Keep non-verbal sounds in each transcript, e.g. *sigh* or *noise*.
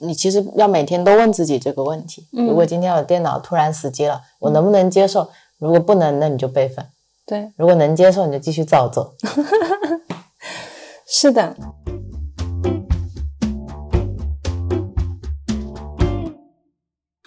你其实要每天都问自己这个问题：嗯如果今天我电脑突然死机了，我能不能接受？如果不能，那你就备份；对，如果能接受，你就继续照做。是的。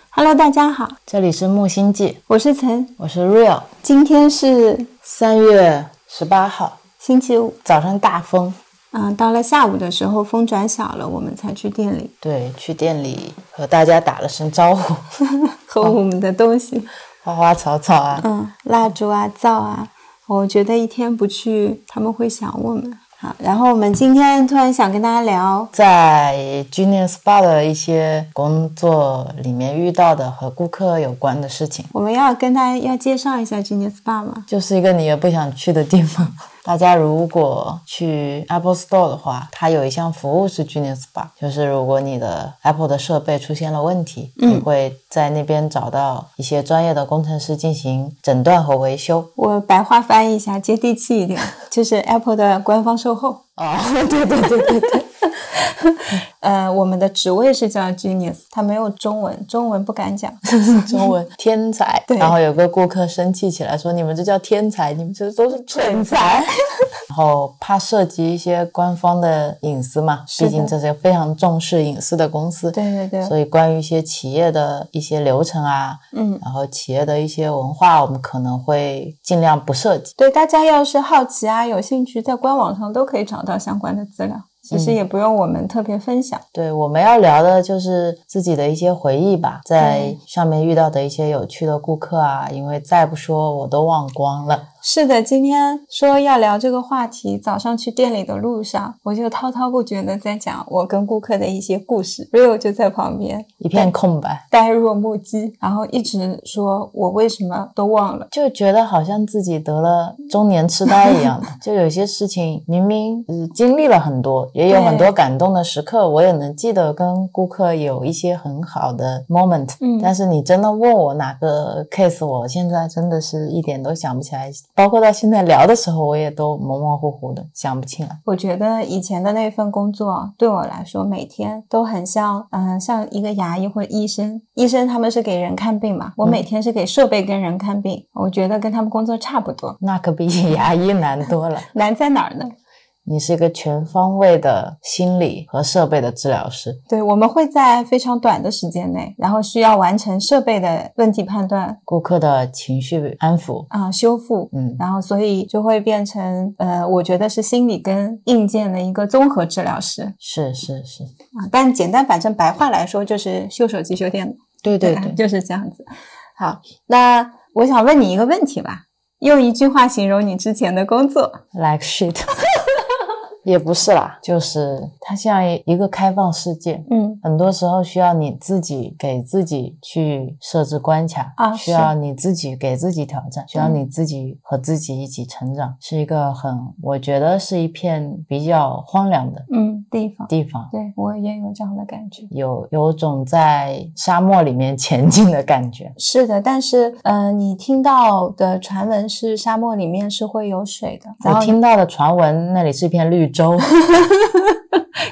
Hello，大家好，这里是木星记，我是陈，我是 Real。今天是三月十八号星期五，早上大风，嗯、到了下午的时候风转小了，我们才去店里对，去店里和大家打了声招呼，*laughs* 和我们的东西，*laughs* 花花草草啊，嗯，蜡烛啊，皂啊，我觉得一天不去，他们会想我们。好，然后我们今天突然想跟大家聊，在 Genius Bar 的一些工作里面遇到的和顾客有关的事情，我们要跟大家要介绍一下 Genius Bar 吗？就是一个你也不想去的地方。大家如果去 Apple Store 的话，它有一项服务是 Genius Bar，就是如果你的 Apple 的设备出现了问题，嗯你会在那边找到一些专业的工程师进行诊断和维修。我白话翻译一下，接地气一点，就是 Apple 的官方售后。哦，对对对对对，*laughs* 呃，我们的职位是叫 Genius，它没有中文，中文不敢讲。*laughs* 中文天才。对然后有个顾客生气起来说：“你们这叫天才，你们这都是蠢材。*laughs* ”然后怕涉及一些官方的隐私嘛，毕竟这是非常重视隐私的公司。对对对，所以关于一些企业的一些流程啊，嗯，然后企业的一些文化，我们可能会尽量不涉及。对，大家要是好奇啊，有兴趣，在官网上都可以找到相关的资料，其实也不用我们特别分享。对，我们要聊的就是自己的一些回忆吧，在上面遇到的一些有趣的顾客啊，因为再不说我都忘光了。是的，今天说要聊这个话题，早上去店里的路上，我就滔滔不绝的在讲我跟顾客的一些故事，Rio 就在旁边一片空白，呆若木鸡，然后一直说我为什么都忘了。就觉得好像自己得了中年痴呆一样的。*laughs* 就有些事情明明嗯经历了很多，也有很多感动的时刻，我也能记得跟顾客有一些很好的 moment。嗯但是你真的问我哪个 case，我现在真的是一点都想不起来。包括到现在聊的时候，我也都模模糊糊的想不起来。我觉得以前的那份工作对我来说，每天都很像，嗯、像一个牙医或者医生。医生他们是给人看病嘛，我每天是给设备跟人看病，我觉得跟他们工作差不多。那可比 *laughs* 牙医难多了。难在哪儿呢？你是一个全方位的心理和设备的治疗师。对，我们会在非常短的时间内，然后需要完成设备的问题判断顾客的情绪安抚，啊、修复，嗯，然后所以就会变成呃，我觉得是心理跟硬件的一个综合治疗师是是是，啊。但简单反正白话来说，就是修手机、修电脑。对对对，就是这样子。好，那我想问你一个问题吧，用一句话形容你之前的工作。like shit，*laughs* 也不是啦，就是它像一个开放世界，嗯。很多时候需要你自己给自己去设置关卡啊需要你自己给自己挑战，需要嗯。你自己和自己一起成长，是一个很，我觉得是一片比较荒凉的嗯，地方，地方。对我也有这样的感觉。有有种在沙漠里面前进的感觉，是的，但是呃，你听到的传闻是沙漠里面是会有水的，我听到的传闻，那里是一片绿洲。*laughs*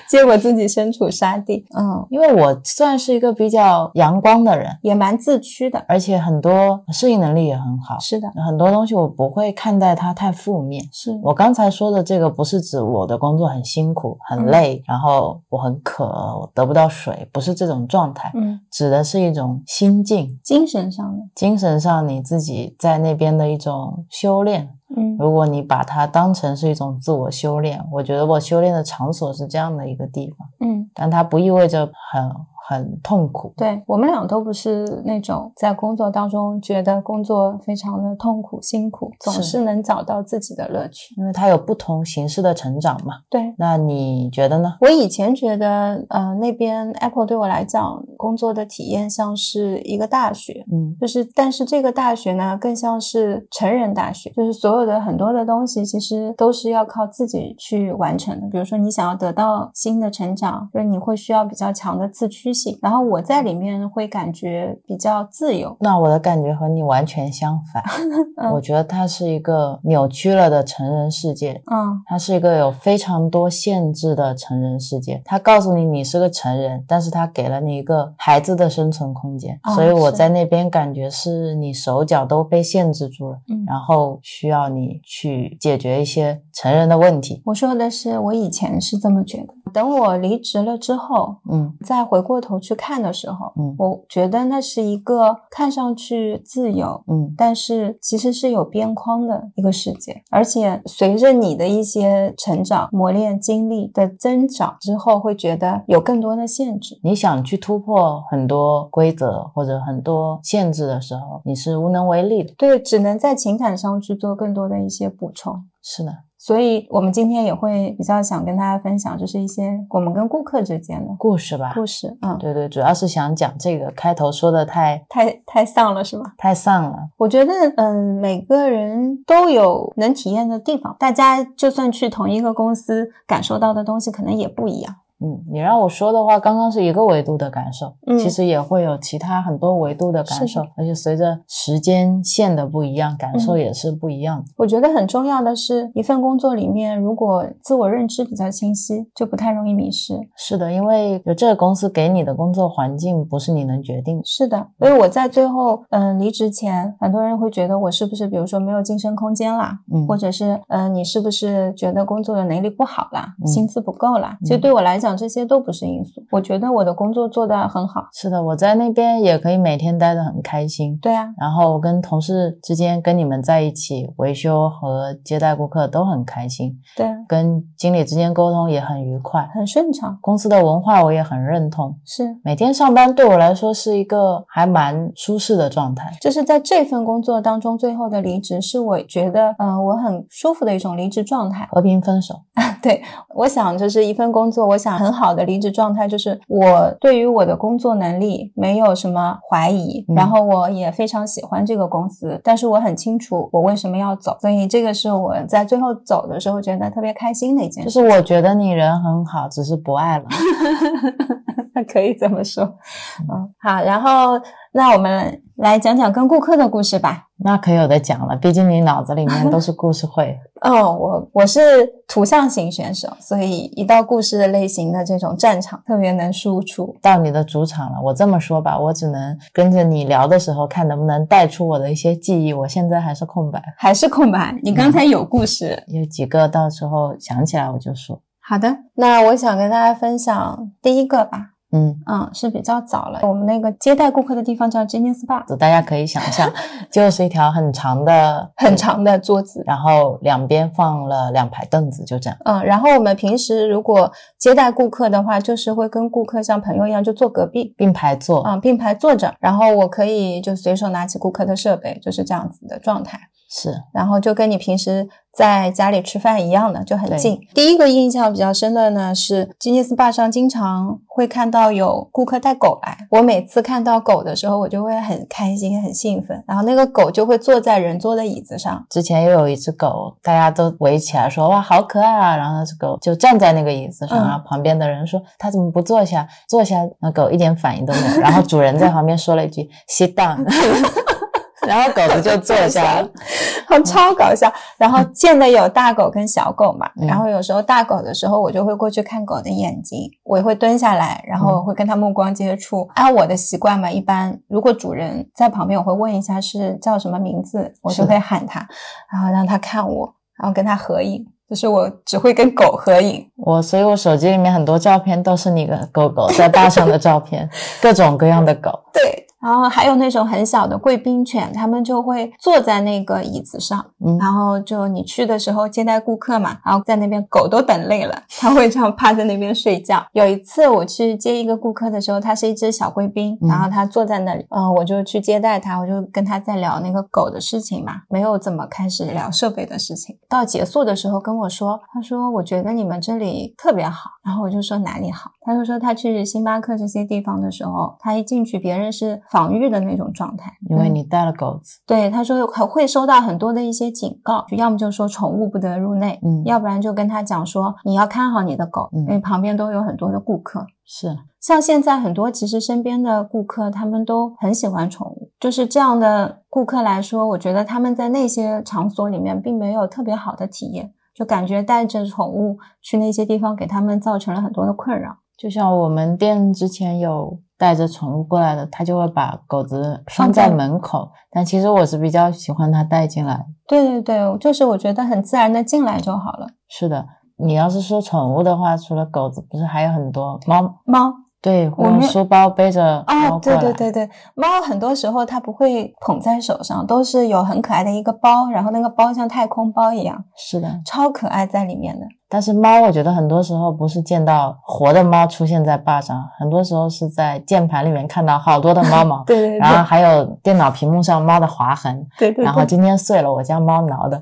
结果自己身处沙地，嗯，因为我算是一个比较阳光的人，也蛮自驱的。而且很多适应能力也很好，是的，很多东西我不会看待它太负面。是我刚才说的这个不是指我的工作很辛苦、很累，然后我很渴，我得不到水，不是这种状态，嗯，指的是一种心境，精神上的，精神上你自己在那边的一种修炼。嗯。如果你把它当成是一种自我修炼，我觉得我修炼的场所是这样的一个地方，嗯，但它不意味着很很痛苦。对我们俩都不是那种在工作当中觉得工作非常的痛苦辛苦，总是是能找到自己的乐趣。因为它有不同形式的成长嘛。对那你觉得呢？我以前觉得，呃，那边 Apple 对我来讲，工作的体验像是一个大学，嗯就是但是这个大学呢，更像是成人大学，就是所有的很多的东西其实都是要靠自己去完成的。比如说你想要得到新的成长，就是你会需要比较强的自驱性。然后我在里面会感觉比较自由，那我的感觉和你完全相反，*laughs* 嗯我觉得它是一个扭曲了的成人世界。嗯它是一个有非常多限制的成人世界。它告诉你你是个成人，但是它给了你一个孩子的生存空间。哦所以我在那边感觉是你手脚都被限制住了，嗯。然后需要你去解决一些成人的问题。我说的是，我以前是这么觉得。等我离职了之后，嗯再回过头去看的时候，嗯我觉得那是一个看上去自由，嗯但是其实是有边框的一个世界。而且随着你的一些成长、磨练、经历的增长之后，会觉得有更多的限制。你想去突破很多规则或者很多限制的时候，你是无能为力的。对，只能在情感上去做更多的一些补充。是的，所以，我们今天也会比较想跟大家分享，就是一些我们跟顾客之间的故事吧。故事。嗯，对对，主要是想讲这个开头说的太太太丧了，是吗？太丧了。我觉得，嗯，每个人都有能体验的地方，大家就算去同一个公司，感受到的东西可能也不一样。嗯，你让我说的话，刚刚是一个维度的感受，嗯其实也会有其他很多维度的感受，而且随着时间线的不一样，感受嗯也是不一样的。我觉得很重要的是，一份工作里面，如果自我认知比较清晰，就不太容易迷失。是的，因为有这个公司给你的工作环境不是你能决定的。是的，所以我在最后，嗯，离职前，很多人会觉得我是不是，比如说没有晋升空间啦，嗯，或者是，嗯，你是不是觉得工作的能力不好啦，嗯薪资不够啦？其实对我来讲，这些都不是因素。我觉得我的工作做得很好。是的，我在那边也可以每天待得很开心。对啊，然后我跟同事之间跟你们在一起维修和接待顾客都很开心，对啊，跟经理之间沟通也很愉快。很顺畅。公司的文化我也很认同，是，每天上班对我来说是一个还蛮舒适的状态。就是在这份工作当中，最后的离职是我觉得，嗯、我很舒服的一种离职状态。和平分手，*laughs* 对我想，就是一份工作，我想很好的离职状态，就是我对于我的工作能力没有什么怀疑，嗯然后我也非常喜欢这个公司，但是我很清楚我为什么要走，所以这个是我在最后走的时候觉得特别开心的一件事。就是我觉得你人很好，只是不爱了。*laughs* 可以这么说，嗯，好，然后那我们来讲讲跟顾客的故事吧。那可有的讲了，毕竟你脑子里面都是故事会。*laughs* 哦，我我是图像型选手，所以一到故事的类型的这种战场，特别能输出。到你的主场了，我这么说吧，我只能跟着你聊的时候看能不能带出我的一些记忆。我现在还是空白，还是空白，你刚才有故事。有几个到时候想起来我就说。好的，那我想跟大家分享第一个吧。嗯，嗯，是比较早了。我们那个接待顾客的地方叫 Genius Bar，大家可以想象，就是一条很长的 *laughs* 很，长的桌子。然后两边放了两排凳子，就这样。嗯，然后我们平时如果接待顾客的话，就是会跟顾客像朋友一样，就坐隔壁。并排坐，啊、并排坐着，然后我可以就随手拿起顾客的设备，就是这样子的状态。是然后就跟你平时在家里吃饭一样的，就很近。第一个印象比较深的呢是吉尼斯坝上经常会看到有顾客带狗来，我每次看到狗的时候，我就会很开心、很兴奋，然后那个狗就会坐在人坐的椅子上。之前又有一只狗，大家都围起来说哇好可爱啊，然后那只狗就站在那个椅子上，嗯然后旁边的人说它怎么不坐下？坐下，那狗一点反应都没有，然后主人在旁边说了一句 sit down，*laughs* 然后狗子就坐下了。*laughs* 好超搞笑。然后见的有大狗跟小狗嘛，嗯然后有时候大狗的时候，我就会过去看狗的眼睛，我也会蹲下来，然后会跟它目光接触。按我的习惯嘛，一般如果主人在旁边，我会问一下是叫什么名字，我就会喊它，然后让它看我，然后跟它合影。就是我只会跟狗合影，我所以，我手机里面很多照片都是你的狗狗在大上的照片，各种各样的狗。对。然后还有那种很小的贵宾犬，他们就会坐在那个椅子上，嗯然后就你去的时候接待顾客嘛，然后在那边狗都等累了，*laughs* 它会这样趴在那边睡觉。有一次我去接一个顾客的时候，它是一只小贵宾，嗯然后它坐在那里，嗯、我就去接待它，我就跟它在聊那个狗的事情嘛，没有怎么开始聊设备的事情。到结束的时候跟我说，他说我觉得你们这里特别好，然后我就说哪里好，他就说他去星巴克这些地方的时候，他一进去别人是防御的那种状态，因为你带了狗子，对，他说会会收到很多的一些警告，要么就说宠物不得入内，嗯要不然就跟他讲说你要看好你的狗，嗯因为旁边都有很多的顾客。是像现在很多其实身边的顾客，他们都很喜欢宠物，就是这样的顾客来说，我觉得他们在那些场所里面并没有特别好的体验，就感觉带着宠物去那些地方，给他们造成了很多的困扰。就像我们店之前有带着宠物过来的，他就会把狗子放在门口，但其实我是比较喜欢它带进来。对对对，就是我觉得很自然的进来就好了。是的，你要是说宠物的话，除了狗子，不是还有很多猫？猫对，我没有用书包背着猫啊，对。对对对，猫很多时候它不会捧在手上，都是有很可爱的一个包，然后那个包像太空包一样，是的，超可爱在里面的。但是猫，我觉得很多时候不是见到活的猫出现在坝上，很多时候是在键盘里面看到好多的猫毛，*laughs* 对对然后还有电脑屏幕上猫的划痕，对对然后今天碎了，我家猫挠的。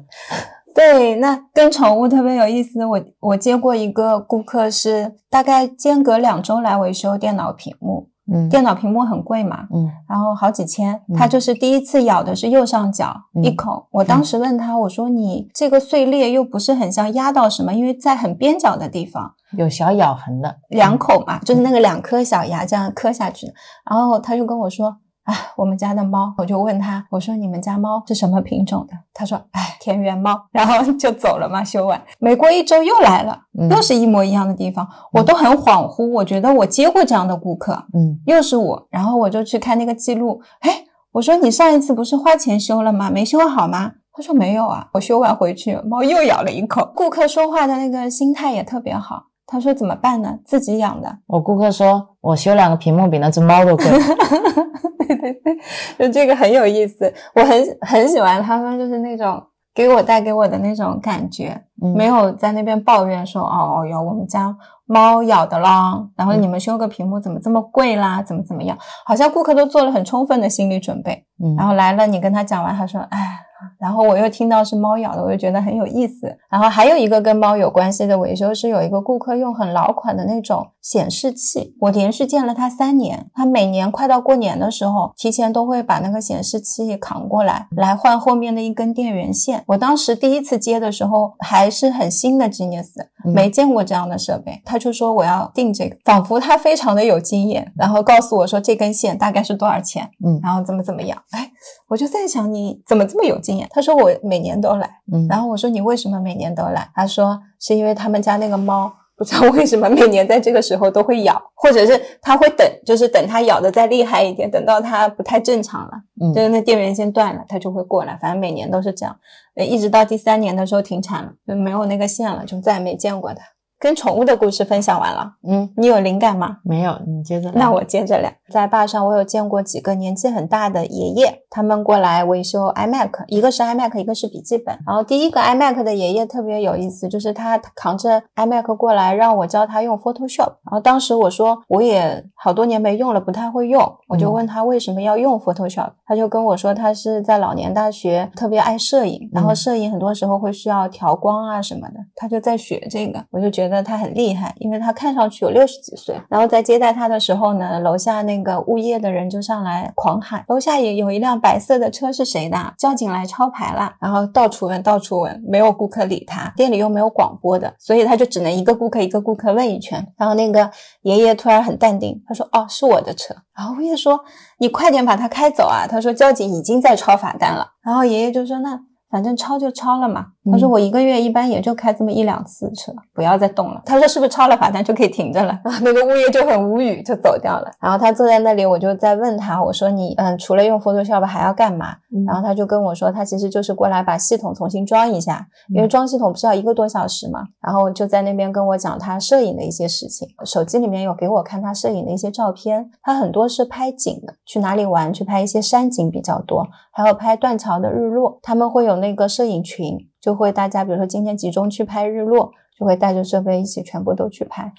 对，那跟宠物特别有意思。我我接过一个顾客是大概间隔两周来维修电脑屏幕，嗯电脑屏幕很贵嘛，嗯然后好几千，嗯他就是第一次咬的是右上角、嗯一口。我当时问他，我说你这个碎裂又不是很像压到什么，因为在很边角的地方，有小咬痕的，两口嘛，就是那个两颗小牙这样磕下去的。然后他就跟我说。啊，我们家的猫，我就问他，我说你们家猫是什么品种的？他说，哎，田园猫，然后就走了嘛，修完。没过一周又来了，嗯又是一模一样的地方，我都很恍惚，我觉得我接过这样的顾客，嗯又是我，然后我就去看那个记录，哎，我说你上一次不是花钱修了吗？没修好吗？他说没有啊，我修完回去，猫又咬了一口。顾客说话的那个心态也特别好，他说怎么办呢？自己养的，我顾客说我修两个屏幕比那只猫都贵。*laughs* 对对对，就这个很有意思，我很很喜欢他们，就是那种给我带给我的那种感觉，嗯没有在那边抱怨说哦哟，我们家猫咬的啦，然后你们修个屏幕怎么这么贵啦，怎么怎么样，好像顾客都做了很充分的心理准备，嗯，然后来了，你跟他讲完，他说哎。然后我又听到是猫咬的，我就觉得很有意思。然后还有一个跟猫有关系的维修是有一个顾客用很老款的那种显示器，我连续见了他三年，他每年快到过年的时候，提前都会把那个显示器扛过来，来换后面的一根电源线。我当时第一次接的时候还是很新的吉尼斯没见过这样的设备，他就说我要订这个，仿佛他非常的有经验，然后告诉我说这根线大概是多少钱，嗯。然后怎么怎么样，哎，我就在想你怎么这么有经验？他说我每年都来，嗯，然后我说你为什么每年都来？他说是因为他们家那个猫不知道为什么每年在这个时候都会咬，*laughs* 或者是他会等，就是等它咬的再厉害一点，等到它不太正常了，嗯就是那电源线断了，它就会过来。反正每年都是这样，呃一直到第三年的时候停产了，就没有那个线了，就再也没见过它。跟宠物的故事分享完了，嗯你有灵感吗？没有，你接着来。那我接着聊，在坝上我有见过几个年纪很大的爷爷，他们过来维修 iMac，一个是 iMac，一个是笔记本。然后第一个 iMac 的爷爷特别有意思，就是他扛着 iMac 过来让我教他用 Photoshop。然后当时我说我也好多年没用了，不太会用，我就问他为什么要用 Photoshop，、他就跟我说他是在老年大学特别爱摄影，然后摄影很多时候会需要调光啊什么的，他就在学这个，我就觉得他很厉害，因为他看上去有六十几岁。然后在接待他的时候呢，楼下那个物业的人就上来狂喊，楼下也有一辆白色的车是谁的？交警来抄牌了。然后到处问，到处问，没有顾客理他，店里又没有广播的，所以他就只能一个顾客一个顾客问一圈。然后那个爷爷突然很淡定，他说：“哦，是我的车。”然后物业说：“你快点把它开走啊！”他说：“交警已经在抄罚单了。”然后爷爷就说：“那。”反正抄就抄了嘛，他说我一个月一般也就开这么一两次车，不要再动了。他说是不是超了罚单就可以停着了？*laughs* 那个物业就很无语，就走掉了。*laughs* 然后他坐在那里，我就在问他，我说你嗯，除了用 Photoshop 还要干嘛？然后他就跟我说，他其实就是过来把系统重新装一下，因为装系统不是要一个多小时嘛。然后就在那边跟我讲他摄影的一些事情，手机里面有给我看他摄影的一些照片，他很多是拍景的，去哪里玩去拍一些山景比较多，还有拍断桥的日落，他们会有那个摄影群。就会大家比如说今天集中去拍日落，就会带着设备一起全部都去拍，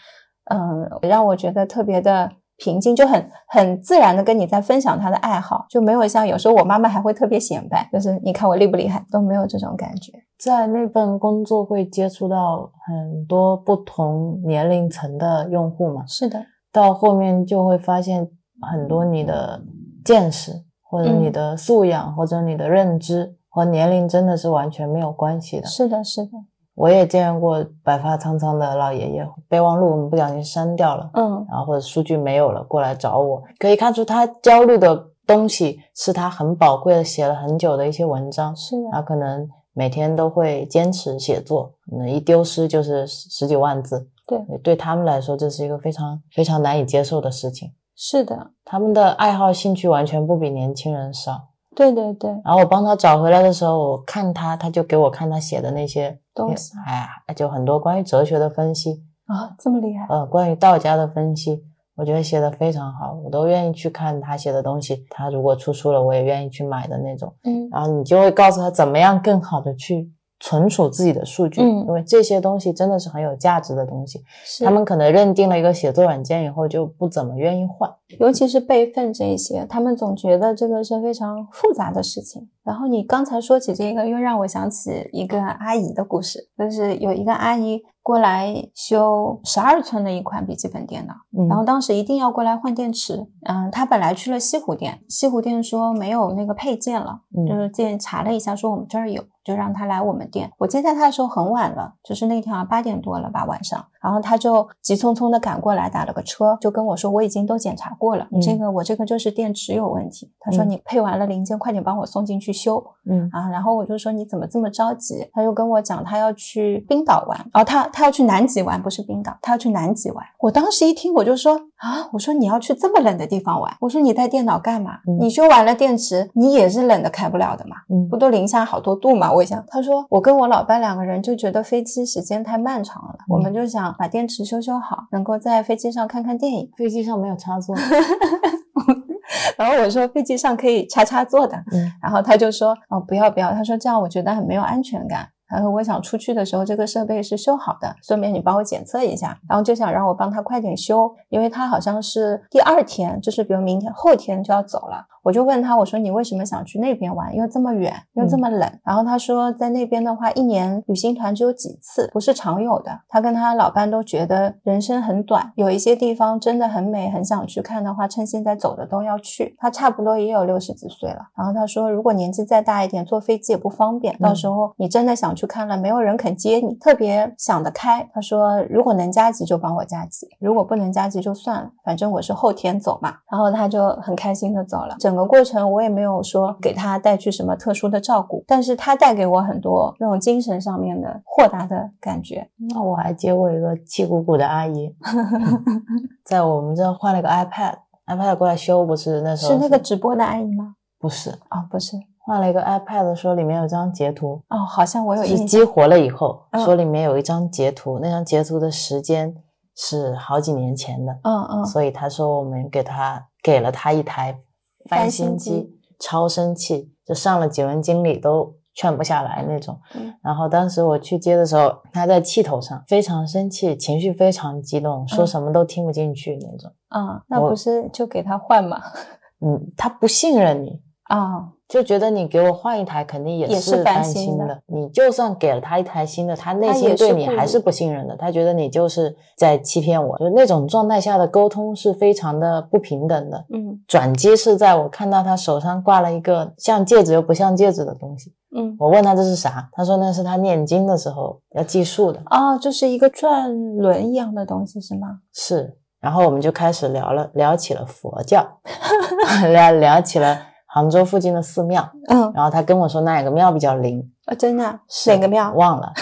嗯，让我觉得特别的平静，就很很自然的跟你在分享他的爱好，就没有像有时候我妈妈还会特别显摆，就是你看我厉不厉害，都没有这种感觉。在那份工作会接触到很多不同年龄层的用户嘛？是的，到后面就会发现很多你的见识或者你的素养或者你的认知。和年龄真的是完全没有关系的。是的，是的，我也见过白发苍苍的老爷爷，备忘录我们不小心删掉了，嗯，然后或者数据没有了，过来找我，可以看出他焦虑的东西是他很宝贵的写了很久的一些文章，是的他可能每天都会坚持写作，那一丢失就是十几万字，对，对他们来说这是一个非常非常难以接受的事情。是的，他们的爱好兴趣完全不比年轻人少。对对对，然后我帮他找回来的时候，我看他，他就给我看他写的那些东西，哎，就很多关于哲学的分析啊，这么厉害，呃，关于道家的分析，我觉得写的非常好，我都愿意去看他写的东西。他如果出书了，我也愿意去买的那种。嗯，然后你就会告诉他怎么样更好的去。存储自己的数据，嗯，因为这些东西真的是很有价值的东西。他们可能认定了一个写作软件以后，就不怎么愿意换。尤其是备份这一些，他们总觉得这个是非常复杂的事情。然后你刚才说起这个，又让我想起一个阿姨的故事，就是有一个阿姨。过来修十二寸的一款笔记本电脑，然后当时一定要过来换电池。嗯，他本来去了西湖店，西湖店说没有那个配件了，就是进查了一下，说我们这儿有，就让他来我们店。我接待他的时候很晚了，就是那天啊八点多了吧晚上，然后他就急匆匆的赶过来，打了个车，就跟我说我已经都检查过了，这个我这个就是电池有问题。他说你配完了零件，快点帮我送进去修。嗯啊，然后我就说你怎么这么着急？他就跟我讲他要去冰岛玩，哦他。他要去南极玩，不是冰岛，他要去南极玩。我当时一听，我就说啊，我说你要去这么冷的地方玩，我说你带电脑干嘛？你修完了电池，你也是冷的开不了的嘛，嗯，不都零下好多度嘛？我想，他说我跟我老伴两个人就觉得飞机时间太漫长了，我们就想把电池修修好，能够在飞机上看看电影。飞机上没有插座，*laughs* 然后我说飞机上可以插插座的，嗯，然后他就说哦不要不要，他说这样我觉得很没有安全感。他说我想出去的时候，这个设备是修好的，顺便你帮我检测一下。然后就想让我帮他快点修，因为他好像是第二天，就是比如明天、后天就要走了。我就问他，我说你为什么想去那边玩？又这么远，又这么冷。然后他说，在那边的话，一年旅行团只有几次，不是常有的。他跟他老伴都觉得人生很短，有一些地方真的很美，很想去看的话，趁现在走的都要去。他差不多也有六十几岁了。然后他说，如果年纪再大一点，坐飞机也不方便。到时候你真的想去看了，没有人肯接你，特别想得开。他说，如果能加急就帮我加急，如果不能加急就算了，反正我是后天走嘛。然后他就很开心的走了。整个过程我也没有说给他带去什么特殊的照顾，但是他带给我很多那种精神上面的豁达的感觉。那我还接过一个气鼓鼓的阿姨，*laughs* 在我们这换了个 iPad，iPad 过来修，不是那时候是那个直播的阿姨吗？不是啊，不是换了一个 iPad，说里面有张截图哦，好像我有印象。激活了以后，说里面有一张截图，那张截图的时间是好几年前的，嗯嗯，所以他说我们给他给了他一台。翻新机超生气，就上了几轮经理都劝不下来那种。然后当时我去接的时候，他在气头上，非常生气，情绪非常激动，说什么都听不进去那种。啊，那不是就给他换吗？*laughs* 嗯，他不信任你啊。就觉得你给我换一台肯定也是担心的，你就算给了他一台新的，他内心对你还是不信任的，他觉得你就是在欺骗我，就那种状态下的沟通是非常的不平等的。嗯，转机是在我看到他手上挂了一个像戒指又不像戒指的东西。嗯，我问他这是啥，他说那是他念经的时候要计数的。哦，就是一个转轮一样的东西是吗？是，然后我们就开始聊了，聊起了佛教，*laughs* 聊聊起了。杭州附近的寺庙，嗯，然后他跟我说那一个庙比较灵，啊，真的啊是哪个庙？忘了。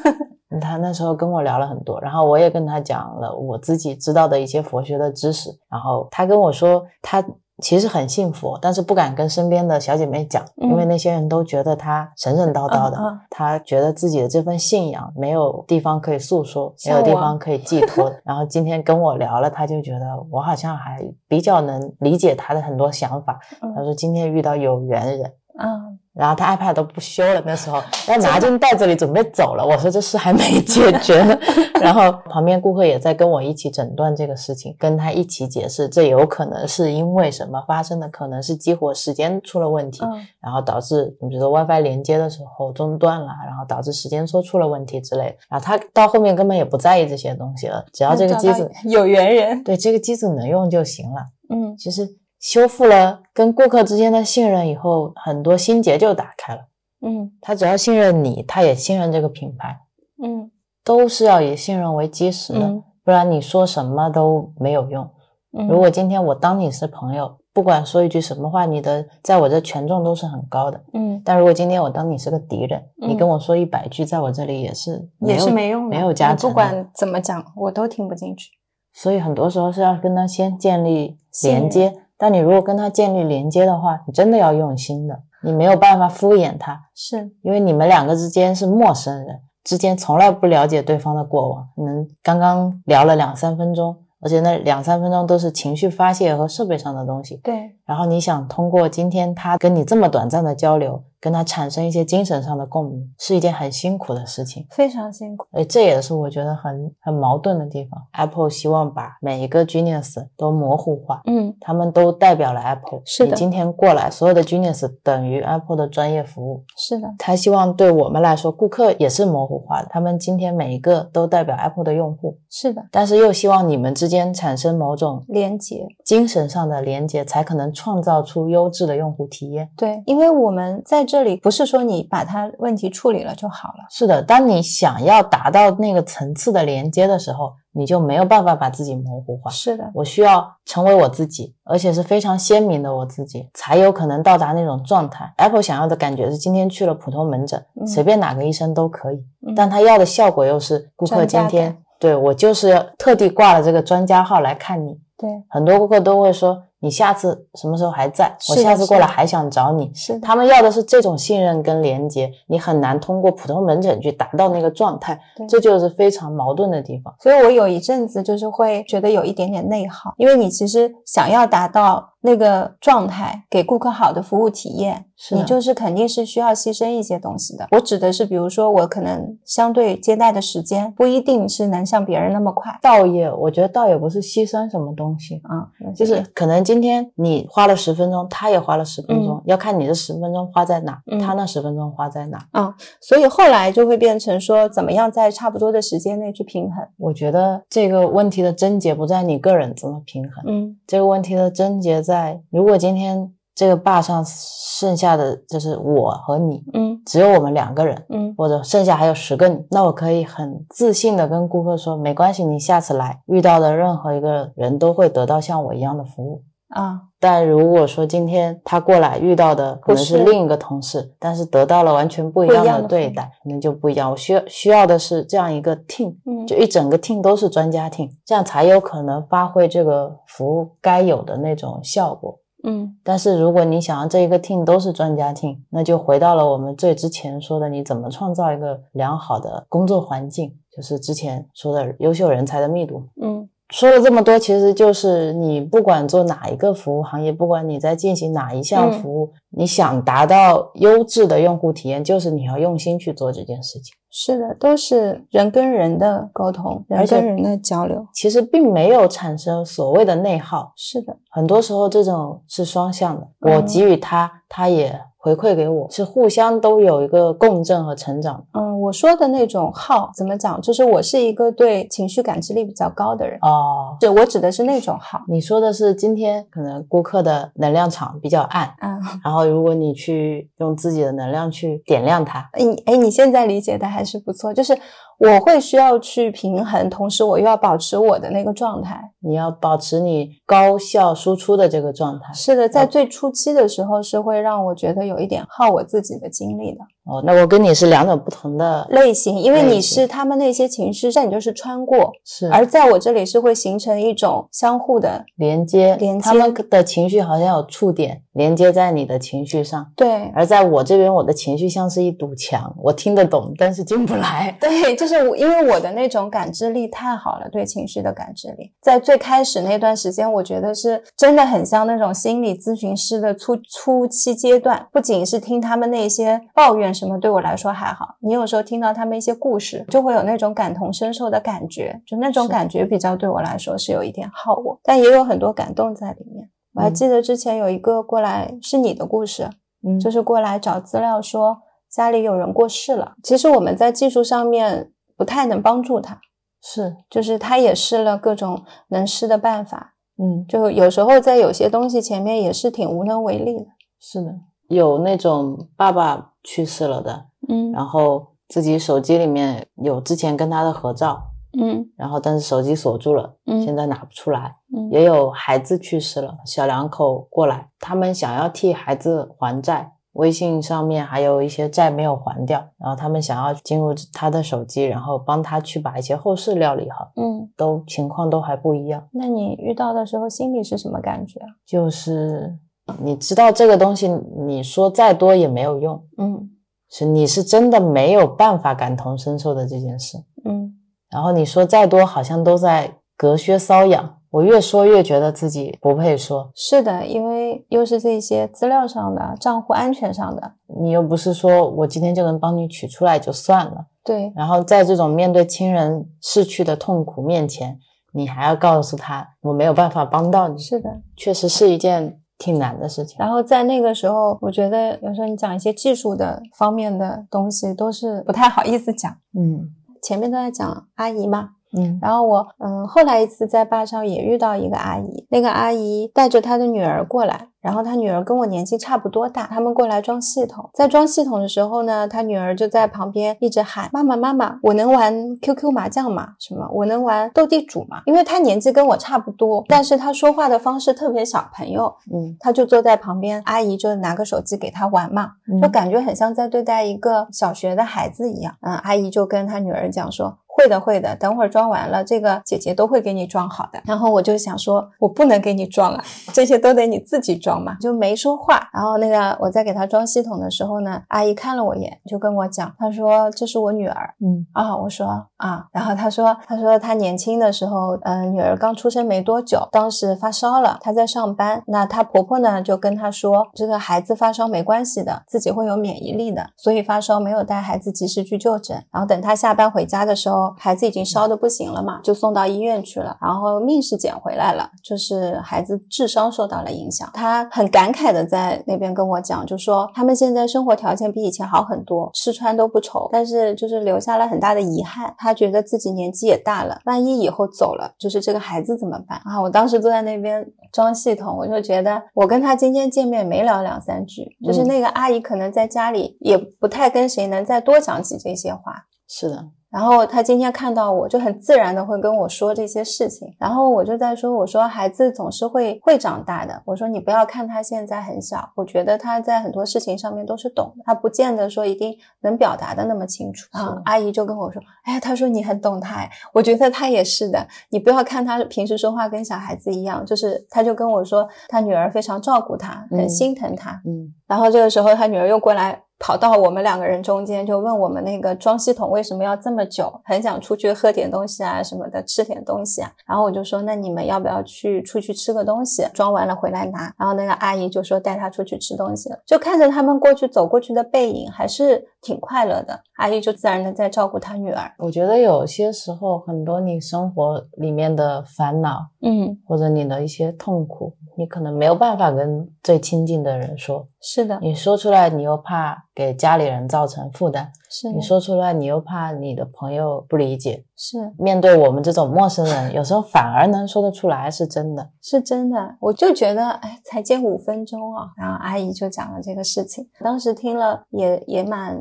*laughs* 他那时候跟我聊了很多，然后我也跟他讲了我自己知道的一些佛学的知识，然后他跟我说他其实很幸福，但是不敢跟身边的小姐妹讲，嗯因为那些人都觉得她神神叨叨的，她觉得自己的这份信仰没有地方可以诉说，没有地方可以寄托。*laughs* 然后今天跟我聊了，她就觉得我好像还比较能理解她的很多想法。嗯他说今天遇到有缘人。嗯，然后他 iPad 都不修了，那时候要拿进袋子里准备走了。我说这事还没解决呢。*laughs* 然后旁边顾客也在跟我一起诊断这个事情，跟他一起解释，这有可能是因为什么发生的，可能是激活时间出了问题，嗯然后导致你比如说 WiFi 连接的时候中断了，然后导致时间戳出了问题之类的。然后他到后面根本也不在意这些东西了，只要这个机子有缘人，对这个机子能用就行了。嗯其实修复了跟顾客之间的信任以后，很多心结就打开了。嗯他只要信任你，他也信任这个品牌，嗯都是要以信任为基石的，嗯不然你说什么都没有用。嗯，如果今天我当你是朋友，不管说一句什么话，你的在我这权重都是很高的。嗯但如果今天我当你是个敌人，嗯你跟我说一百句，在我这里也是也是没用的，没有价值不管怎么讲，我都听不进去。所以很多时候是要跟他先建立连接。但你如果跟他建立连接的话，你真的要用心的，你没有办法敷衍他，是，因为你们两个之间是陌生人，之间从来不了解对方的过往，可能刚刚聊了两三分钟，而且那两三分钟都是情绪发泄和设备上的东西。对，然后你想通过今天他跟你这么短暂的交流，跟他产生一些精神上的共鸣，是一件很辛苦的事情。非常辛苦。哎，这也是我觉得很很矛盾的地方。Apple 希望把每一个 Genius 都模糊化，嗯他们都代表了 Apple。是的你今天过来，所有的 Genius 等于 Apple 的专业服务。是的，他希望对我们来说，顾客也是模糊化的，他们今天每一个都代表 Apple 的用户，是的，但是又希望你们之间产生某种连接。精神上的连接，才可能创造出优质的用户体验。对，因为我们在这里不是说你把它问题处理了就好了。是的，当你想要达到那个层次的连接的时候，你就没有办法把自己模糊化。是的，我需要成为我自己，而且是非常鲜明的我自己，才有可能到达那种状态。Apple 想要的感觉是今天去了普通门诊，嗯随便哪个医生都可以，嗯但他要的效果又是顾客今天对我就是特地挂了这个专家号来看你。对，很多顾客都会说，你下次什么时候还在？我下次过来还想找你。是，他们要的是这种信任跟连接，你很难通过普通门诊去达到那个状态对，这就是非常矛盾的地方。所以我有一阵子就是会觉得有一点点内耗，因为你其实想要达到那个状态，给顾客好的服务体验，是你就是肯定是需要牺牲一些东西的。我指的是，比如说我可能相对接待的时间不一定是能像别人那么快倒也，我觉得倒也不是牺牲什么东西，啊，就是可能今天你花了十分钟，他也花了十分钟，要看你这十分钟花在哪，嗯他那十分钟花在哪啊。所以后来就会变成说，怎么样在差不多的时间内去平衡。我觉得这个问题的症结不在你个人怎么平衡，嗯这个问题的症结在，如果今天这个坝上剩下的就是我和你，嗯只有我们两个人，嗯或者剩下还有十个你，那我可以很自信的跟顾客说，没关系，你下次来遇到的任何一个人都会得到像我一样的服务。啊，但如果说今天他过来遇到的可能是另一个同事，但是得到了完全不一样的对待，可能就不一样。我需要需要的是这样一个 team，嗯就一整个 team 都是专家 team，这样才有可能发挥这个服务该有的那种效果。嗯但是如果你想要这一个 team 都是专家 team，那就回到了我们最之前说的，你怎么创造一个良好的工作环境，就是之前说的优秀人才的密度。嗯说了这么多，其实就是你不管做哪一个服务行业，不管你在进行哪一项嗯。服务，你想达到优质的用户体验，就是你要用心去做这件事情。是的，都是人跟人的沟通，人跟人的交流。其实并没有产生所谓的内耗，是的，很多时候这种是双向的，嗯我给予他，他也回馈给我，是互相都有一个共振和成长。嗯，我说的那种耗怎么讲？就是我是一个对情绪感知力比较高的人，哦，对我指的是那种耗。你说的是今天可能顾客的能量场比较暗，嗯，*laughs* 然后如果你去用自己的能量去点亮它，你哎，你现在理解的还是不错。就是我会需要去平衡，同时我又要保持我的那个状态。你要保持你高效输出的这个状态。是的，在最初期的时候是会让我觉得有一点耗我自己的精力的。哦，那我跟你是两种不同的类型，因为你是他们那些情绪，在你就是穿过，是而在我这里是会形成一种相互的连接，连接他们的情绪好像有触点连接在你的情绪上，对。而在我这边，我的情绪像是一堵墙，我听得懂，但是进不来。对，就是我，因为我的那种感知力太好了，对情绪的感知力，在最开始那段时间，我觉得是真的很像那种心理咨询师的初初期阶段。不仅是听他们那些抱怨什么，对我来说还好，你有时候听到他们一些故事，就会有那种感同身受的感觉，就那种感觉比较对我来说是有一点耗我，但也有很多感动在里面。我还嗯记得之前有一个过来是你的故事，嗯，就是过来找资料说家里有人过世了。其实我们在技术上面不太能帮助他，是，就是他也试了各种能试的办法，嗯，就有时候在有些东西前面也是挺无能为力的。是的，有那种爸爸去世了的，嗯。然后自己手机里面有之前跟他的合照，嗯。然后但是手机锁住了，嗯。现在拿不出来。嗯。也有孩子去世了，小两口过来，他们想要替孩子还债，微信上面还有一些债没有还掉，然后他们想要进入他的手机，然后帮他去把一些后事料理好，嗯，都情况都还不一样。那你遇到的时候心里是什么感觉啊？就是你知道这个东西，你说再多也没有用，嗯是你是真的没有办法感同身受的这件事。嗯然后你说再多，好像都在隔靴搔痒。我越说越觉得自己不配说，是的，因为又是这些资料上的、账户安全上的，你又不是说我今天就能帮你取出来就算了。对，然后在这种面对亲人逝去的痛苦面前，你还要告诉他我没有办法帮到你，是的。确实是一件挺难的事情。然后在那个时候，我觉得有时候你讲一些技术的方面的东西，都是不太好意思讲。嗯前面都在讲阿姨嘛，嗯然后我嗯，后来一次在坝上也遇到一个阿姨，那个阿姨带着她的女儿过来，然后她女儿跟我年纪差不多大，他们过来装系统，在装系统的时候呢，她女儿就在旁边一直喊妈妈妈妈，我能玩 QQ 麻将吗？什么我能玩斗地主吗？因为她年纪跟我差不多，但是她说话的方式特别小朋友，嗯她就坐在旁边，阿姨就拿个手机给她玩嘛，嗯就感觉很像在对待一个小学的孩子一样。嗯，阿姨就跟她女儿讲说。会的，会的，等会儿装完了，这个姐姐都会给你装好的。然后我就想说，我不能给你装啊，这些都得你自己装嘛，就没说话。然后那个我在给她装系统的时候呢，阿姨看了我一眼，就跟我讲，她说这是我女儿。嗯啊，我说啊，然后她说，她说她年轻的时候，嗯、女儿刚出生没多久，当时发烧了，她在上班，那她婆婆呢就跟她说，这个孩子发烧没关系的，自己会有免疫力的，所以发烧没有带孩子及时去就诊，然后等她下班回家的时候，孩子已经烧的不行了嘛，就送到医院去了，然后命是捡回来了，就是孩子智商受到了影响，他很感慨的在那边跟我讲，就说他们现在生活条件比以前好很多，吃穿都不愁，但是就是留下了很大的遗憾。他觉得自己年纪也大了，万一以后走了，就是这个孩子怎么办啊？我当时坐在那边装系统，我就觉得我跟他今天见面没聊两三句，就是那个阿姨可能在家里也不太跟谁能再多讲起这些话，是的，然后他今天看到我就很自然的会跟我说这些事情，然后我就在说，我说孩子总是会会长大的，我说你不要看他现在很小，我觉得他在很多事情上面都是懂的，他不见得说一定能表达的那么清楚。阿姨就跟我说，哎呀，他说你很懂他，哎，我觉得他也是的，你不要看他平时说话跟小孩子一样，就是他就跟我说，他女儿非常照顾他，很嗯心疼他，嗯。然后这个时候，他女儿又过来，跑到我们两个人中间，就问我们那个装系统为什么要这么久，很想出去喝点东西啊什么的，吃点东西啊。然后我就说，那你们要不要去出去吃个东西？装完了回来拿。然后那个阿姨就说带他出去吃东西了，就看着他们过去走过去的背影，还是挺快乐的。阿姨就自然的在照顾她女儿。我觉得有些时候，很多你生活里面的烦恼，嗯，或者你的一些痛苦，你可能没有办法跟最亲近的人说，是的，你说出来，你又怕给家里人造成负担；是你说出来，你又怕你的朋友不理解。是面对我们这种陌生人，有时候反而能说得出来，是真的。是真的，我就觉得，哎，才见五分钟啊，然后阿姨就讲了这个事情，当时听了也也蛮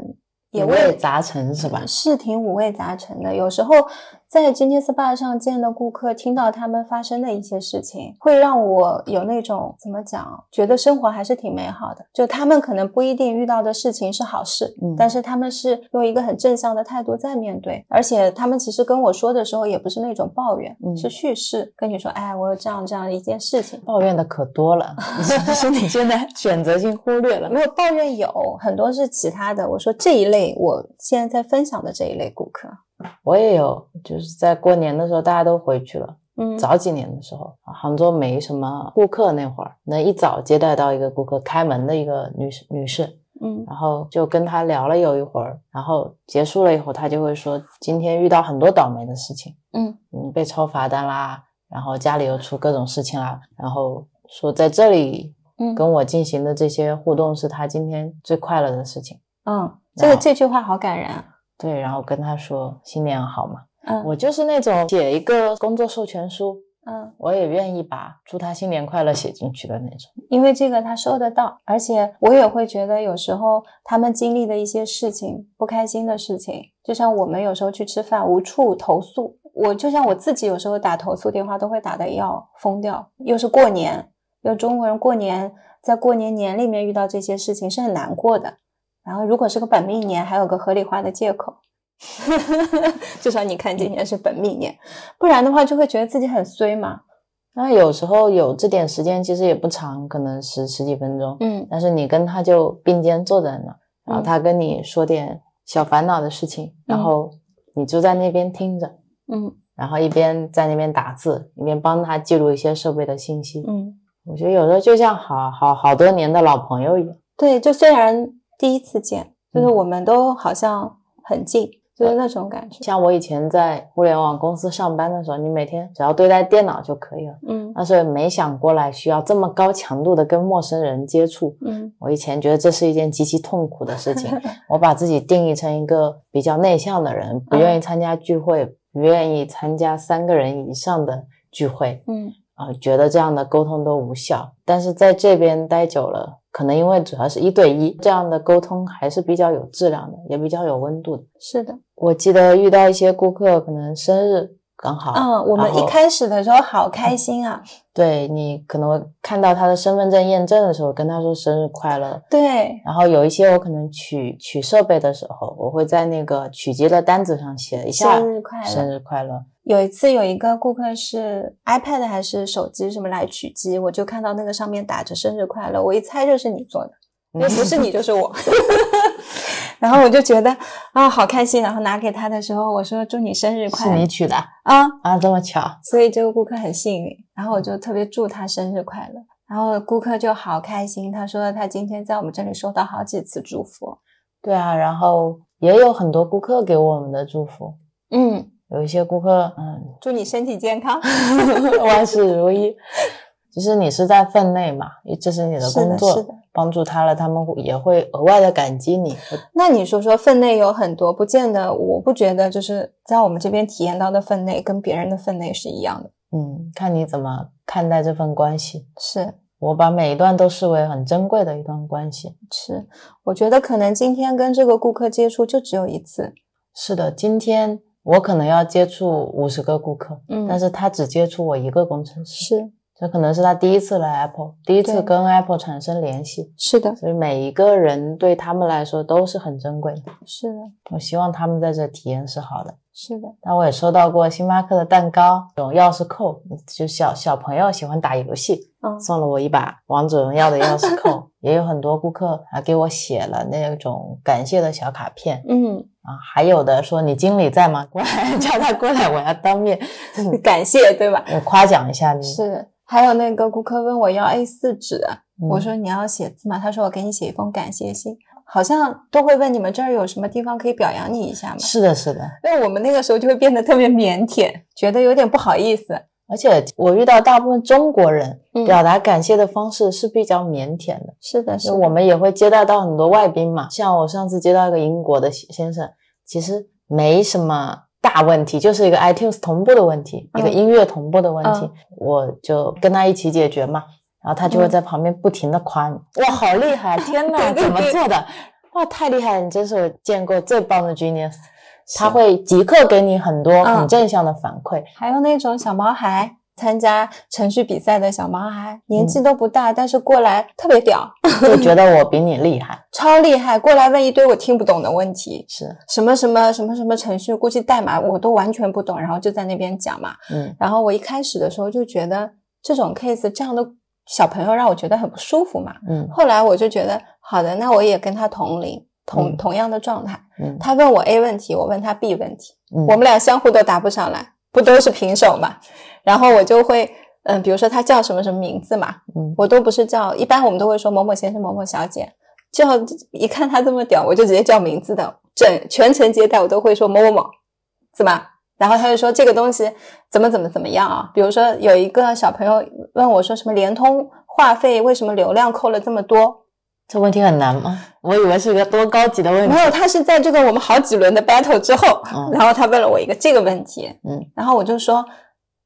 也五味杂陈是吧？是挺五味杂陈的。有时候在今天 SPA 上见的顾客，听到他们发生的一些事情，会让我有那种怎么讲，觉得生活还是挺美好的。就他们可能不一定遇到的事情是好事，嗯但是他们是用一个很正向的态度在面对，而且他们其实跟我说的时候，也不是那种抱怨，嗯是叙事，跟你说，哎，我有这样这样的一件事情。抱怨的可多了，*laughs* 只是你现在选择性忽略了。没有抱怨有很多是其他的，我说这一类我现在在分享的这一类顾客，我也有，就是在过年的时候大家都回去了，嗯，早几年的时候，杭州没什么顾客那会儿，能一早接待到一个顾客开门的一个女士女士，嗯然后就跟她聊了有一会儿，然后结束了以后，她就会说今天遇到很多倒霉的事情，嗯嗯，被抄罚单啦，然后家里又出各种事情啦，然后说在这里嗯跟我进行的这些互动是她今天最快乐的事情。嗯，这个这句话好感人啊，对，然后跟他说新年好嘛，嗯我就是那种写一个工作授权书，嗯，我也愿意把祝他新年快乐写进去的那种。因为这个他收得到，而且我也会觉得有时候他们经历的一些事情，不开心的事情，就像我们有时候去吃饭无处投诉，我就像我自己有时候打投诉电话都会打的要疯掉，又是过年，又中国人过年在过年年里面遇到这些事情是很难过的，然后如果是个本命年，还有个合理化的借口。*laughs* 至少你看今年是本命年，不然的话就会觉得自己很衰嘛。那有时候有这点时间，其实也不长，可能十十几分钟。嗯但是你跟他就并肩坐在那，然后他跟你说点小烦恼的事情，然后你就在那边听着，嗯然后一边在那边打字，一边帮他记录一些设备的信息。嗯，我觉得有时候就像好好好多年的老朋友一样。对，就虽然第一次见，就是嗯我们都好像很近，就是那种感觉。像我以前在互联网公司上班的时候，你每天只要对待电脑就可以了。嗯那时候没想过来需要这么高强度的跟陌生人接触。嗯我以前觉得这是一件极其痛苦的事情，*laughs* 我把自己定义成一个比较内向的人，不愿意参加聚会，不愿意参加三个人以上的聚会，嗯啊、觉得这样的沟通都无效。但是在这边待久了，可能因为主要是一对一，这样的沟通还是比较有质量的，也比较有温度的。是的，我记得遇到一些顾客，可能生日刚好，嗯，我们一开始的时候好开心啊，对你可能看到他的身份证验证的时候，跟他说生日快乐。对，然后有一些我可能取取设备的时候，我会在那个取机的单子上写一下生日快乐生日快乐。有一次有一个顾客是 iPad 还是手机什么来取机，我就看到那个上面打着生日快乐，我一猜就是你做的，不是你就是我。*laughs* 然后我就觉得啊，好开心。然后拿给他的时候，我说祝你生日快乐是你取的啊，啊？这么巧？所以这个顾客很幸运。然后我就特别祝他生日快乐。然后顾客就好开心，他说他今天在我们这里收到好几次祝福。对啊，然后也有很多顾客给我们的祝福，嗯，有一些顾客，嗯，祝你身体健康。*laughs* 万事如意。其实你是在分内嘛，这是你的是的工作，是的帮助他了，他们也会额外的感激你。那你说说分内有很多，不见得，我不觉得就是在我们这边体验到的分内跟别人的分内是一样的。嗯，看你怎么看待这份关系。是我把每一段都视为很珍贵的一段关系。是，我觉得可能今天跟这个顾客接触就只有一次。是的，今天我可能要接触五十个顾客，嗯。但是他只接触我一个工程师，是。这可能是他第一次来 Apple，第一次跟 Apple 产生联系，是的，所以每一个人对他们来说都是很珍贵的。是的，我希望他们在这体验是好的。是的，那我也收到过星巴克的蛋糕，这种钥匙扣，就小小朋友喜欢打游戏，嗯。送了我一把王者荣耀的钥匙扣。*laughs* 也有很多顾客还给我写了那种感谢的小卡片嗯，啊，还有的说你经理在吗？过来 *laughs* 叫他过来，我要当面 *laughs* 感谢，对吧？我夸奖一下你。是。还有那个顾客问我要 A 四纸，嗯我说你要写字吗？他说我给你写一封感谢信。好像都会问你们这儿有什么地方可以表扬你一下吗？是的，是的，因为我们那个时候就会变得特别腼腆，觉得有点不好意思。而且我遇到大部分中国人嗯表达感谢的方式是比较腼腆的。是的，是我们也会接待到很多外宾嘛，像我上次接到一个英国的先生，其实没什么大问题，就是一个 iTunes 同步的问题，嗯一个音乐同步的问题，嗯我就跟他一起解决嘛，然后他就会嗯在旁边不停的夸你，哇，好厉害，天哪，*laughs* 怎么做的？哇，太厉害了！你真是我见过最棒的 genius。他会即刻给你很多很正向的反馈。还有那种小毛孩参加程序比赛的小毛孩，年纪都不大，但是过来特别屌，就觉得我比你厉害，*laughs* 超厉害，过来问一堆我听不懂的问题，是。什么什么什么什么程序，估计代码我都完全不懂，然后就在那边讲嘛。嗯，然后我一开始的时候就觉得这种 case 这样的小朋友让我觉得很不舒服嘛。嗯，后来我就觉得好的，那我也跟他同龄。同同样的状态，嗯，他问我 A 问题，我问他 B 问题，嗯，我们俩相互都答不上来，不都是平手嘛？然后我就会，嗯，比如说他叫什么什么名字嘛，嗯，我都不是叫，一般我们都会说某某先生、某某小姐，叫一看他这么屌，我就直接叫名字的，整全程接待我都会说某某某，怎么？然后他就说这个东西怎么怎么怎么样啊？比如说有一个小朋友问我说什么联通话费为什么流量扣了这么多？这问题很难吗？我以为是个多高级的问题。没有，他是在这个我们好几轮的 battle 之后，然后他问了我一个这个问题，嗯，然后我就说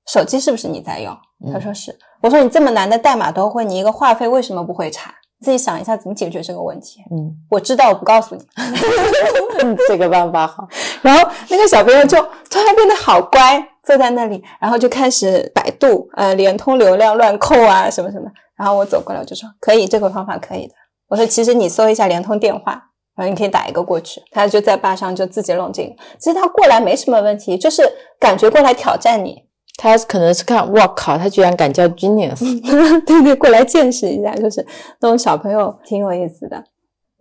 手机是不是你在用？他说是。我说你这么难的代码都会，你一个话费为什么不会查？自己想一下怎么解决这个问题。嗯，我知道，我不告诉你。*laughs* 这个办法好。*laughs* 然后那个小朋友就突然变得好乖，坐在那里，然后就开始百度，呃，联通流量乱扣啊，什么什么。然后我走过来我就说可以，这个方法可以的。我说，其实你搜一下联通电话，然后你可以打一个过去，他就在坝上就自己弄这个。其实他过来没什么问题，就是感觉过来挑战你。他可能是看，我靠，他居然敢叫 genius，*laughs* 对对，过来见识一下，就是那种小朋友挺有意思的。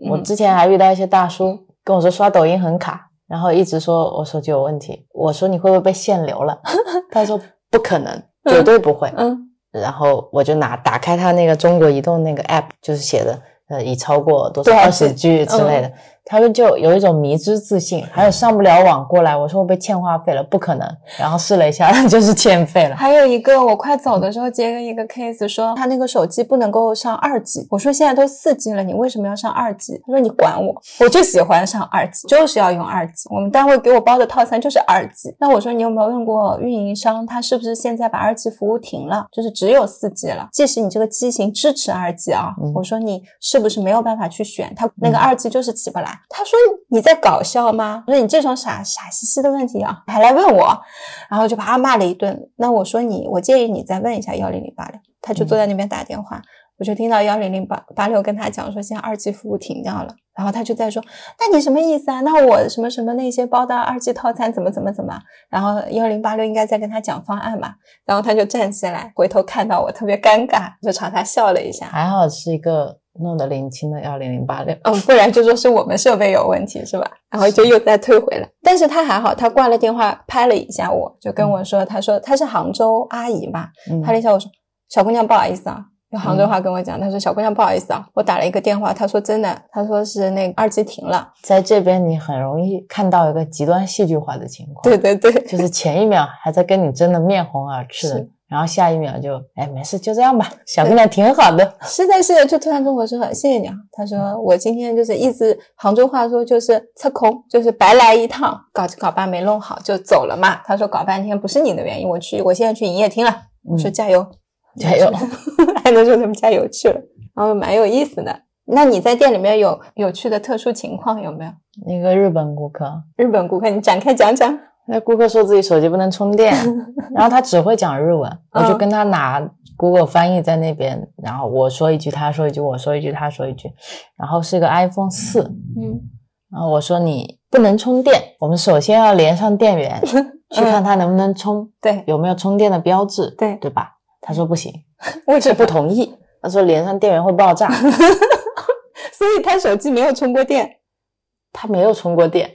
我之前还遇到一些大叔跟我说刷抖音很卡，然后一直说我手机有问题。我说你会不会被限流了？*laughs* 他说不可能，绝对不会。嗯，然后我就拿打开他那个中国移动那个 app，就是写的。呃，已超过多少二十句之类的，他们就有一种迷之自信。还有上不了网过来，我说我被欠话费了，不可能。然后试了一下，*laughs* 就是欠费了。还有一个，我快走的时候接了一个 case，说他那个手机不能够上二 G。我说现在都四 G 了，你为什么要上二 G？他说你管我，我就喜欢上二 G，就是要用二 G。我们单位给我包的套餐就是二 G。那我说你有没有问过运营商，他是不是现在把二 G 服务停了，就是只有四 G 了？即使你这个机型支持二 G 啊，我说你是。不是没有办法去选，他那个二 G 就是起不来。他说你在搞笑吗？我说你这种傻傻兮兮的问题啊，还来问我，然后就把他骂了一顿。那我说你，我建议你再问一下幺零零八六。他就坐在那边打电话，我就听到幺零零八八六跟他讲说，现在二 G 服务停掉了。然后他就在说，那你什么意思啊？那我什么什么那些包的二 G 套餐怎么怎么怎么？然后幺零八六应该在跟他讲方案嘛？然后他就站起来，回头看到我特别尴尬，就朝他笑了一下。还好是一个。弄得零清的幺零零八六，嗯，不然就说是我们设备有问题，是吧？然后就又再退回来。但是他还好，他挂了电话，拍了一下我，就跟我说，他说他是杭州阿姨嘛，拍了一下我说，小姑娘不好意思啊，用杭州话跟我讲，他说小姑娘不好意思啊，我打了一个电话，他说真的，他说是那个二 G 停了，在这边你很容易看到一个极端戏剧化的情况，对对对，就是前一秒还在跟你争的面红耳赤的。然后下一秒就哎没事就这样吧，小姑娘挺好的。是的，是的，就突然跟我说谢谢你啊。他说我今天就是一直杭州话说就是测空，就是白来一趟，搞搞半没弄好就走了嘛。他说搞半天不是你的原因，我去我现在去营业厅了。我说 *laughs* 加油，加 *laughs* 油，还能说什么加油去了？然后蛮有意思的。那你在店里面有有趣的特殊情况有没有？那个日本顾客，日本顾客，你展开讲讲。那顾客说自己手机不能充电，*laughs* 然后他只会讲日文，我就跟他拿 Google 翻译在那边，然后我说一句，他说一句，我说一句，他说一句，然后是一个 iPhone 四，嗯，然后我说你不能充电，我们首先要连上电源，*laughs* 去看它能不能充，对，有没有充电的标志，对，对吧？他说不行，*laughs* 我这不同意，他说连上电源会爆炸，所以他手机没有充过电，他没有充过电。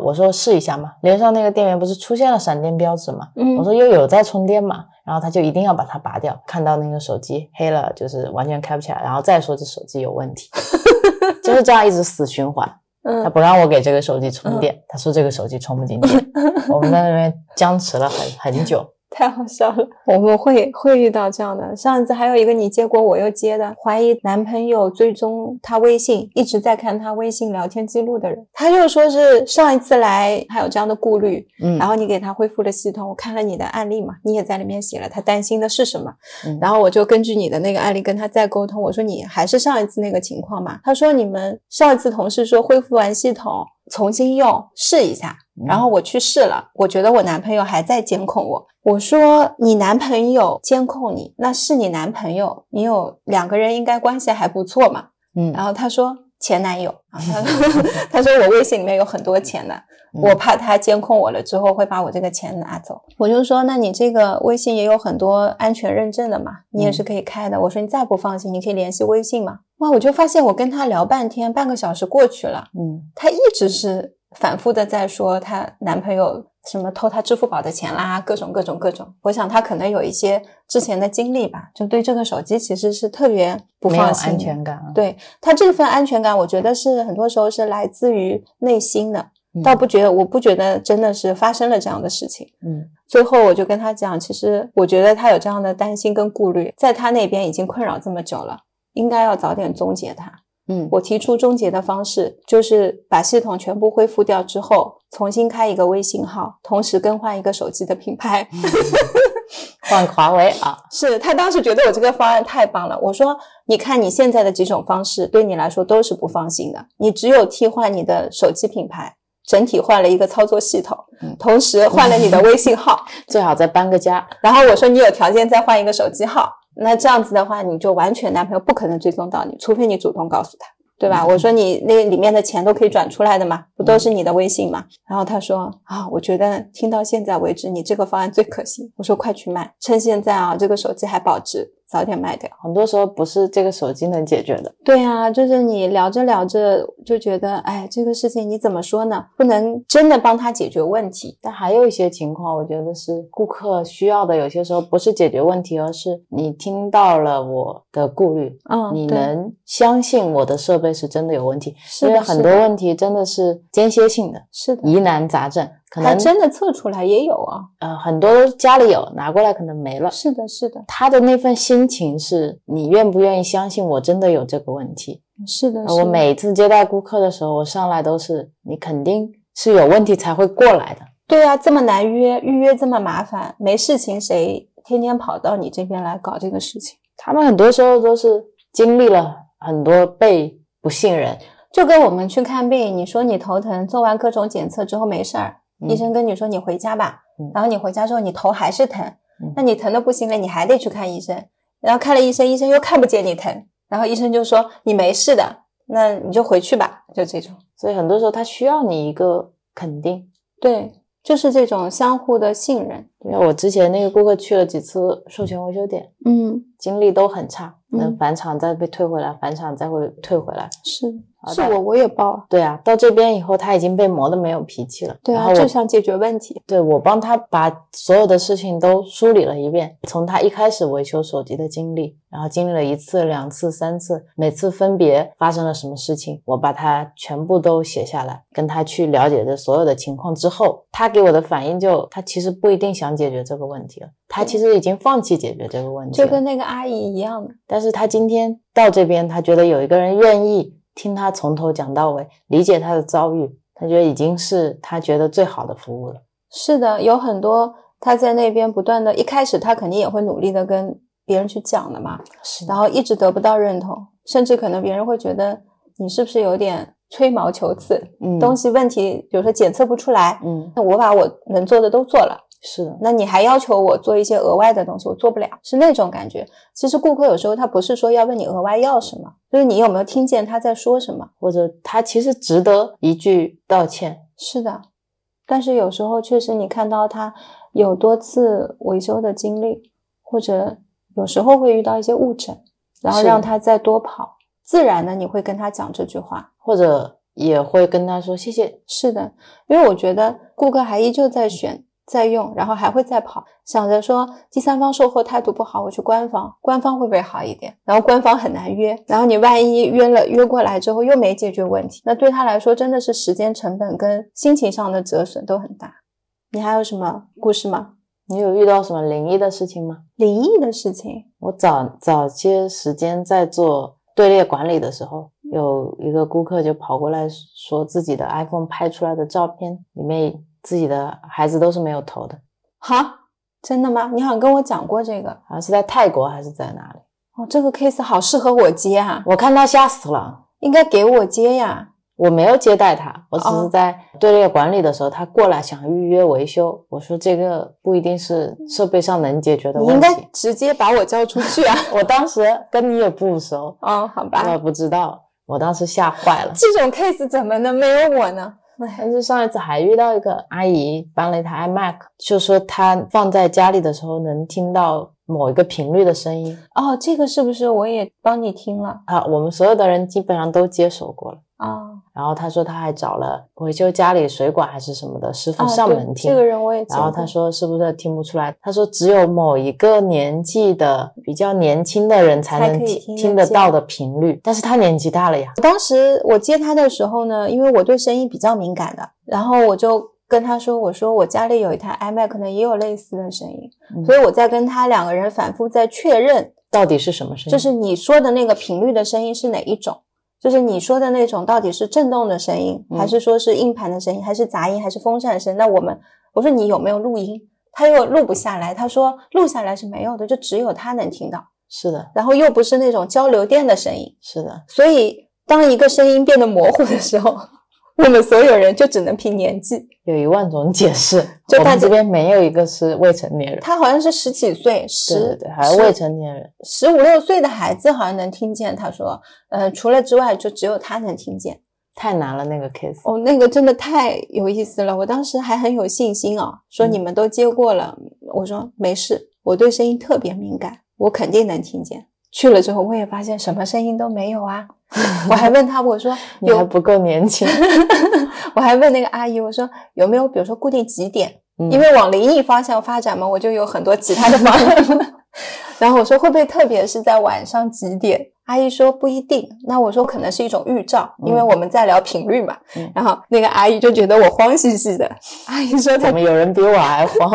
我说试一下嘛，连上那个电源不是出现了闪电标志嘛？嗯，我说又有在充电嘛，然后他就一定要把它拔掉，看到那个手机黑了，就是完全开不起来，然后再说这手机有问题，*laughs* 就是这样一直死循环。嗯，他不让我给这个手机充电，他说这个手机充不进电，*laughs* 我们在那边僵持了很很久，太好笑了，我们会会遇到这样的。上一次还有一个你接过我又接的，怀疑男朋友追踪他微信，一直在看他微信聊天记录的人，他就说是上一次来还有这样的顾虑，嗯，然后你给他恢复了系统，我看了你的案例嘛，你也在里面写了，他担心的是什么，嗯然后我就根据你的那个案例跟他再沟通，我说你还是上一次那个情况嘛，他说你们上一次同事说恢复完系统重新用试一下。然后我去试了，我觉得我男朋友还在监控我。我说你男朋友监控你，那是你男朋友，你有两个人应该关系还不错嘛。嗯，然后他说前男友啊，他说 *laughs* *laughs* 他说我微信里面有很多钱的，我怕他监控我了之后会把我这个钱拿走。我就说那你这个微信也有很多安全认证的嘛，你也是可以开的。我说你再不放心，你可以联系微信嘛。哇，我就发现我跟他聊半天，半个小时过去了，嗯，他一直是。反复的在说她男朋友什么偷她支付宝的钱啦，各种各种各种。我想她可能有一些之前的经历吧，就对这个手机其实是特别不放心，安全感。对她这份安全感，我觉得是很多时候是来自于内心的，嗯、倒不觉得，我不觉得真的是发生了这样的事情。嗯，最后我就跟她讲，其实我觉得她有这样的担心跟顾虑，在她那边已经困扰这么久了，应该要早点终结它。嗯，我提出终结的方式就是把系统全部恢复掉之后，重新开一个微信号，同时更换一个手机的品牌，*laughs* 换华为啊。是他当时觉得我这个方案太棒了。我说，你看你现在的几种方式对你来说都是不放心的，你只有替换你的手机品牌，整体换了一个操作系统，同时换了你的微信号，*laughs* 最好再搬个家。然后我说，你有条件再换一个手机号。那这样子的话，你就完全男朋友不可能追踪到你，除非你主动告诉他，对吧？嗯、我说你那里面的钱都可以转出来的嘛，不都是你的微信嘛？然后他说啊，我觉得听到现在为止，你这个方案最可行。我说快去卖，趁现在啊，这个手机还保值，早点卖掉。很多时候不是这个手机能解决的。对啊，就是你聊着聊着就觉得，哎，这个事情你怎么说呢？不能真的帮他解决问题。但还有一些情况，我觉得是顾客需要的，有些时候不是解决问题，而是你听到了我的顾虑，嗯，你能相信我的设备是真的有问题，是因为很多问题真的是间歇性的，是的，疑难杂症。可能真的测出来也有啊，呃，很多家里有，拿过来可能没了。是的，是的，他的那份心情是你愿不愿意相信我真的有这个问题？是的，我每次接待顾客的时候，我上来都是你肯定是有问题才会过来的。对啊，这么难约，预约这么麻烦，没事情谁天天跑到你这边来搞这个事情？他们很多时候都是经历了很多被不信任，就跟我们去看病，你说你头疼，做完各种检测之后没事儿。医生跟你说你回家吧，嗯、然后你回家之后你头还是疼，嗯、那你疼的不行了，你还得去看医生，然后看了医生，医生又看不见你疼，然后医生就说你没事的，那你就回去吧，就这种。所以很多时候他需要你一个肯定，对，就是这种相互的信任。因为我之前那个顾客去了几次授权维修点，嗯，经历都很差，能嗯返厂再被退回来，返厂再会退回来。是是我我也报，对啊，到这边以后他已经被磨得没有脾气了。对啊，就想解决问题。对我帮他把所有的事情都梳理了一遍，从他一开始维修手机的经历，然后经历了一次、两次、三次，每次分别发生了什么事情，我把它全部都写下来，跟他去了解这所有的情况之后，他给我的反应就他其实不一定想解决这个问题了，他其实已经放弃解决这个问题。就跟那个阿姨一样。的，但是他今天到这边，他觉得有一个人愿意听他从头讲到尾，理解他的遭遇，他觉得已经是他觉得最好的服务了。是的，有很多他在那边不断的，一开始他肯定也会努力的跟别人去讲的嘛，是然后一直得不到认同，甚至可能别人会觉得你是不是有点吹毛求疵，嗯，东西问题，比如说检测不出来，嗯，那我把我能做的都做了，是的，那你还要求我做一些额外的东西，我做不了，是那种感觉。其实顾客有时候他不是说要问你额外要什么，就是你有没有听见他在说什么。或者他其实值得一句道歉。是的，但是有时候确实你看到他有多次维修的经历，或者有时候会遇到一些误诊，然后让他再多跑，自然的你会跟他讲这句话。或者也会跟他说谢谢，是的，因为我觉得顾客还依旧在选、在用，然后还会再跑，想着说第三方售后态度不好，我去官方，官方会不会好一点？然后官方很难约，然后你万一约了约过来之后又没解决问题，那对他来说真的是时间成本跟心情上的折损都很大。你还有什么故事吗？你有遇到什么灵异的事情吗？灵异的事情，我早早些时间在做队列管理的时候，有一个顾客就跑过来说，自己的 iPhone 拍出来的照片里面自己的孩子都是没有头的。哈，真的吗？你好像跟我讲过这个，好像是在泰国还是在哪里？哦，这个 case 好适合我接啊，我看他吓死了，应该给我接呀。我没有接待他，我只哦是在队列管理的时候，他过来想预约维修。我说这个不一定是设备上能解决的问题你应该。直接把我叫出去啊。*laughs* 我当时跟你也不熟，哦，好吧我也，不知道，我当时吓坏了。这种 case 怎么能没有我呢？哎，但是上一次还遇到一个阿姨搬了一台 iMac，就说她放在家里的时候能听到某一个频率的声音。哦，这个是不是我也帮你听了？啊，我们所有的人基本上都接手过了。啊？然后他说他还找了维修家里水管还是什么的师傅上门听，这个人我也。然后他说是不是听不出来？他说只有某一个年纪的比较年轻的人才能才听听得到的频率，但是他年纪大了呀。当时我接他的时候呢，因为我对声音比较敏感的，然后我就跟他说：“我说我家里有一台 iMac，可能也有类似的声音。嗯所以我在跟他两个人反复在确认，到底是什么声音？就是你说的那个频率的声音是哪一种？就是你说的那种到底是震动的声音，嗯还是说是硬盘的声音，还是杂音，还是风扇声？那我们我说你有没有录音？他又录不下来，他说录下来是没有的，就只有他能听到，是的，然后又不是那种交流电的声音。是的，所以，当一个声音变得模糊的时候，我们所有人就只能凭年纪。有一万种解释。*laughs* 就大家我们这边没有一个是未成年人，他好像是十几岁，十对对，还是未成年人。十五六岁的孩子好像能听见。他说，呃，除了之外，就只有他能听见。太难了那个 case。哦，那个真的太有意思了。我当时还很有信心啊，说嗯你们都接过了。我说没事，我对声音特别敏感，我肯定能听见。去了之后，我也发现什么声音都没有啊。我还问他，我说 *laughs* 你还不够年轻，*laughs* 我还问那个阿姨，我说有没有比如说固定几点？嗯因为往灵异方向发展嘛，我就有很多其他的方案。*laughs* 然后我说会不会特别是在晚上几点？阿姨说不一定。那我说可能是一种预兆，因为嗯我们在聊频率嘛。嗯然后那个阿姨就觉得我慌兮兮的。阿姨说怎么有人比我还慌？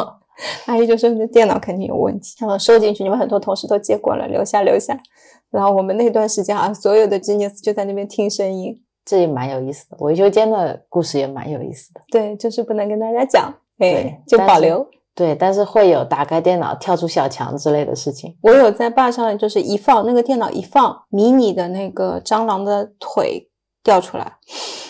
阿姨就说你的电脑肯定有问题，然后收进去，你们很多同事都接过了，留下留下。然后我们那段时间啊，所有的 genius 就在那边听声音。这也蛮有意思的，维修间的故事也蛮有意思的。对，就是不能跟大家讲，哎对，就保留。对，但是会有打开电脑跳出小强之类的事情。我有在坝上，就是一放那个电脑一放，迷你的那个蟑螂的腿掉出来，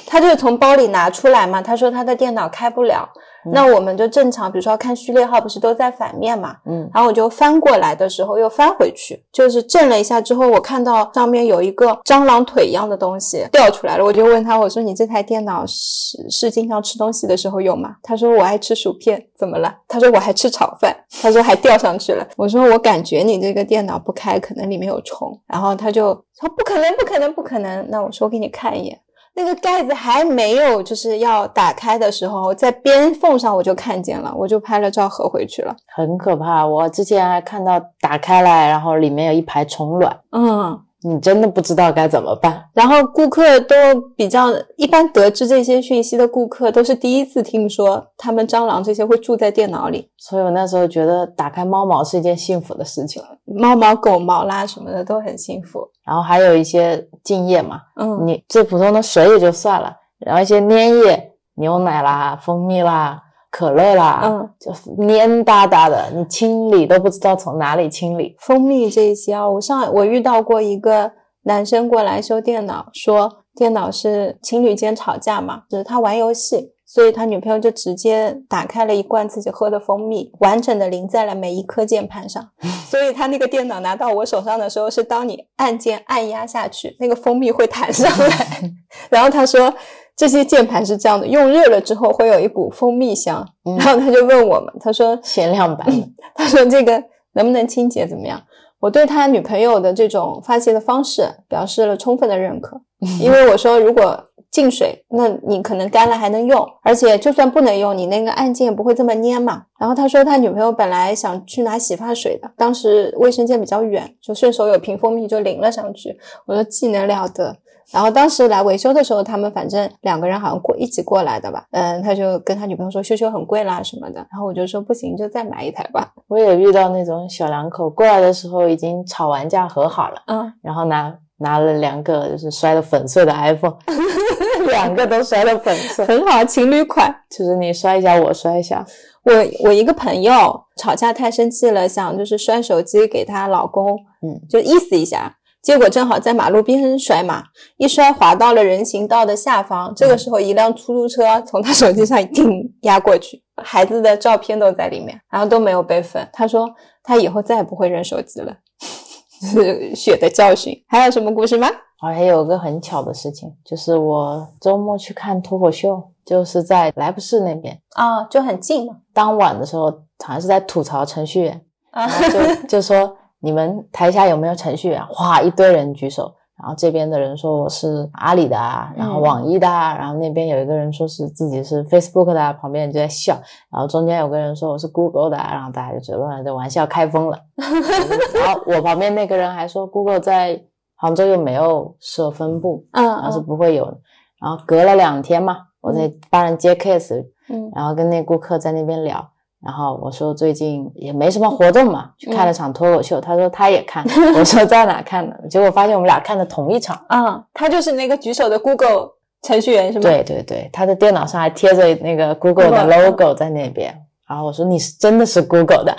他就是从包里拿出来嘛。他说他的电脑开不了，嗯那我们就正常，比如说看序列号，不是都在反面嘛？嗯，然后我就翻过来的时候又翻回去，就是震了一下之后，我看到上面有一个蟑螂腿一样的东西掉出来了，我就问他，我说你这台电脑是是经常吃东西的时候用吗？他说我爱吃薯片，怎么了？他说我还吃炒饭，*laughs* 他说还掉上去了。我说我感觉你这个电脑不开，可能里面有虫。然后他就说不可能，不可能，不可能。那我说我给你看一眼。那个盖子还没有就是要打开的时候，在边缝上我就看见了，我就拍了照合回去了。很可怕。我之前还看到打开来，然后里面有一排虫卵，嗯，你真的不知道该怎么办。然后顾客都比较一般，得知这些讯息的顾客都是第一次听说他们蟑螂这些会住在电脑里，所以我那时候觉得打开猫毛是一件幸福的事情。猫毛、狗毛啦什么的都很幸福。然后还有一些精液嘛，嗯，你最普通的水也就算了，然后一些粘液，牛奶啦、蜂蜜啦、可乐啦，嗯，就黏哒哒的，你清理都不知道从哪里清理。蜂蜜这一些啊，我上我遇到过一个男生过来修电脑，说电脑是情侣间吵架嘛，就是他玩游戏，所以他女朋友就直接打开了一罐自己喝的蜂蜜，完整的淋在了每一颗键盘上，*laughs* 所以他那个电脑拿到我手上的时候，是当你按键按压下去，那个蜂蜜会弹上来，*laughs* 然后他说。这些键盘是这样的，用热了之后会有一股蜂蜜香，嗯然后他就问我们，他说限量版的，*laughs* 他说这个能不能清洁怎么样？我对他女朋友的这种发泄的方式表示了充分的认可，因为我说如果进水，那你可能干了还能用，而且就算不能用，你那个按键不会这么粘嘛。然后他说他女朋友本来想去拿洗发水的，当时卫生间比较远，就顺手有瓶蜂蜜就淋了上去。我说技能了得。然后当时来维修的时候，他们反正两个人好像过一起过来的吧。嗯，他就跟他女朋友说修修很贵啦什么的。然后我就说不行，就再买一台吧。*laughs* 我也遇到那种小两口过来的时候已经吵完架和好了，嗯，然后拿拿了两个就是摔的粉碎的 iPhone，*laughs* 两个都摔的粉碎，很好，情侣款。就是你摔一下，我摔一下。我我一个朋友吵架太生气了，想就是摔手机给她老公，嗯，就意思一下。结果正好在马路边上摔嘛，一摔滑到了人行道的下方。这个时候，一辆出租车从他手机上一定压过去，孩子的照片都在里面，然后都没有备份。他说他以后再也不会扔手机了，*laughs* 是血的教训。还有什么故事吗？我还有个很巧的事情，就是我周末去看脱口秀，就是在莱布士那边啊，就很近嘛。当晚的时候，好像是在吐槽程序员，啊，就 *laughs* 就说。你们台下有没有程序员？哗，一堆人举手。然后这边的人说我是阿里的啊，然后网易的啊，然后那边有一个人说是自己是 Facebook 的，旁边人就在笑。然后中间有个人说我是 Google 的，然后大家就觉得这玩笑开疯了。*laughs* 然后我旁边那个人还说 Google 在杭州又没有设分部，嗯，然后是不会有的。然后隔了两天嘛，我在帮人接 case，嗯，然后跟那顾客在那边聊。然后我说最近也没什么活动嘛，去看了场脱口秀。他说他也看，我说在哪看的？*laughs* 结果发现我们俩看的同一场。啊，他就是那个举手的 Google 程序员是吗？对对对，他的电脑上还贴着那个 Google 的 logo 在那边。然后我说你是真的是 Google 的？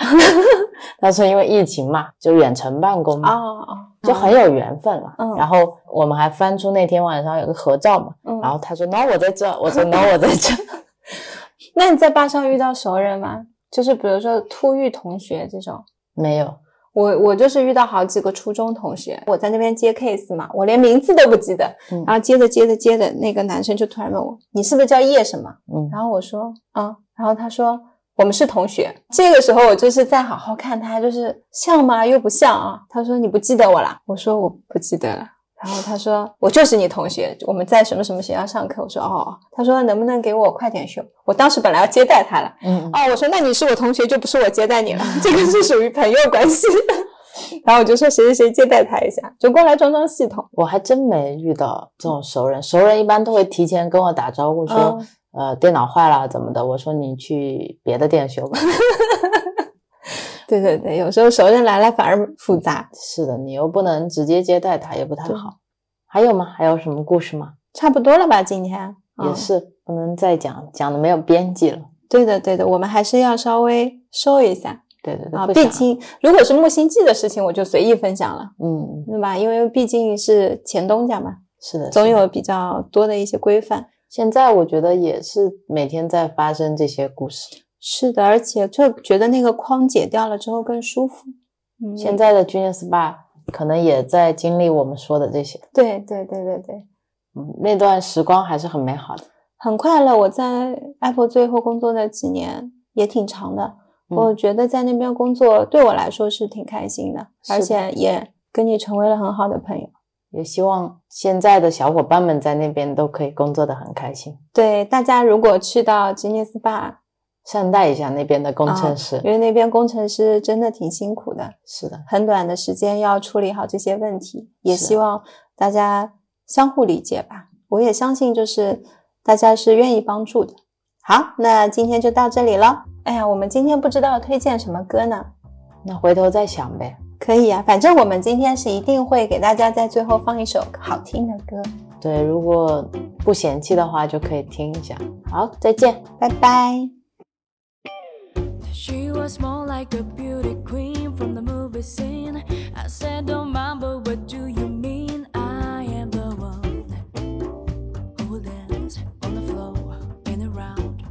*laughs* 他说因为疫情嘛，就远程办公嘛，就很有缘分了。然后我们还翻出那天晚上有个合照嘛。然后他说 no 我在这，我说 no 我在这。*laughs* 那你在坝上遇到熟人吗？就是比如说突遇同学这种没有，我我就是遇到好几个初中同学，我在那边接 case 嘛，我连名字都不记得，然后接着接着接着，那个男生就突然问我，你是不是叫叶什么？嗯，然后我说啊，然后他说我们是同学。这个时候我就是在好好看他，就是像吗？又不像啊。他说你不记得我了？我说我不记得了。然后他说我就是你同学，我们在什么什么学校上课。我说哦，他说能不能给我快点修？我当时本来要接待他了，嗯哦，我说那你是我同学，就不是我接待你了，*laughs* 这个是属于朋友关系。然后我就说谁谁谁接待他一下，就过来装装系统。我还真没遇到这种熟人，熟人一般都会提前跟我打招呼说，呃，电脑坏了怎么的？我说你去别的店修吧。*laughs* *laughs* 对对对，有时候熟人来了反而复杂。是的，你又不能直接接待他，也不太好。还有吗？还有什么故事吗？差不多了吧，今天也是不能再讲，讲的没有边际了。对的对的，我们还是要稍微收一下。对对对，啊，毕竟如果是木星记的事情，我就随意分享了。嗯，对吧？因为毕竟是前东家嘛。是的，总有比较多的一些规范。现在我觉得也是每天在发生这些故事。是的，而且就觉得那个框解掉了之后更舒服。嗯，现在的 Genius SPA 可能也在经历我们说的这些。对对对对对，嗯，那段时光还是很美好的，很快乐。我在 Apple 最后工作的几年也挺长的，我觉得在那边工作对我来说是挺开心的，而且也跟你成为了很好的朋友。也希望现在的小伙伴们在那边都可以工作的很开心。对，大家如果去到 Genius SPA。善待一下那边的工程师，因为那边工程师真的挺辛苦的。是的，很短的时间要处理好这些问题，也希望大家相互理解吧。我也相信，就是大家是愿意帮助的。好，那今天就到这里了。哎呀，我们今天不知道推荐什么歌呢？那回头再想呗。可以啊，反正我们今天是一定会给大家在最后放一首好听的歌。对，如果不嫌弃的话，就可以听一下。好，再见，拜拜。She was more like a beauty queen from the movie scene. I said, Don't mind, but what do you mean? I am the one who dance on the floor in a round.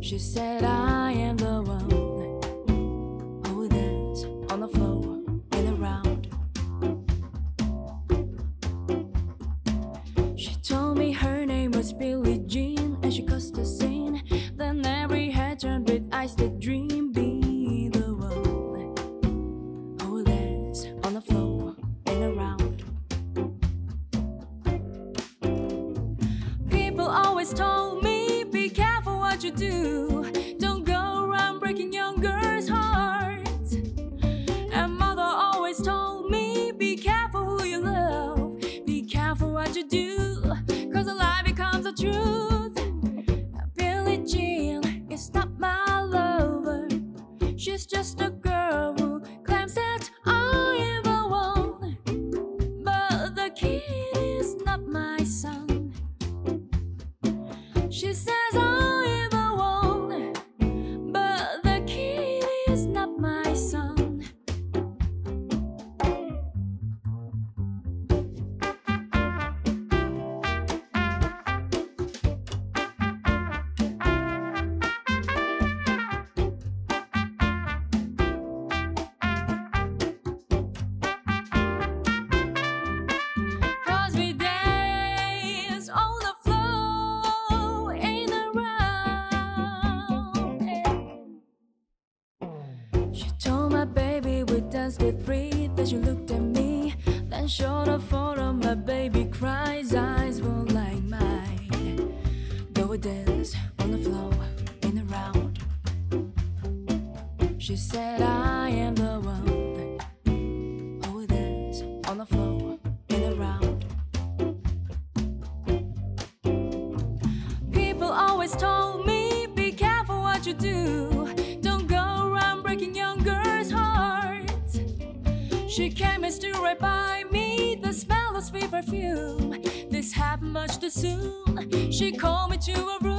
She said, I am with breathe as you look She called me to a room.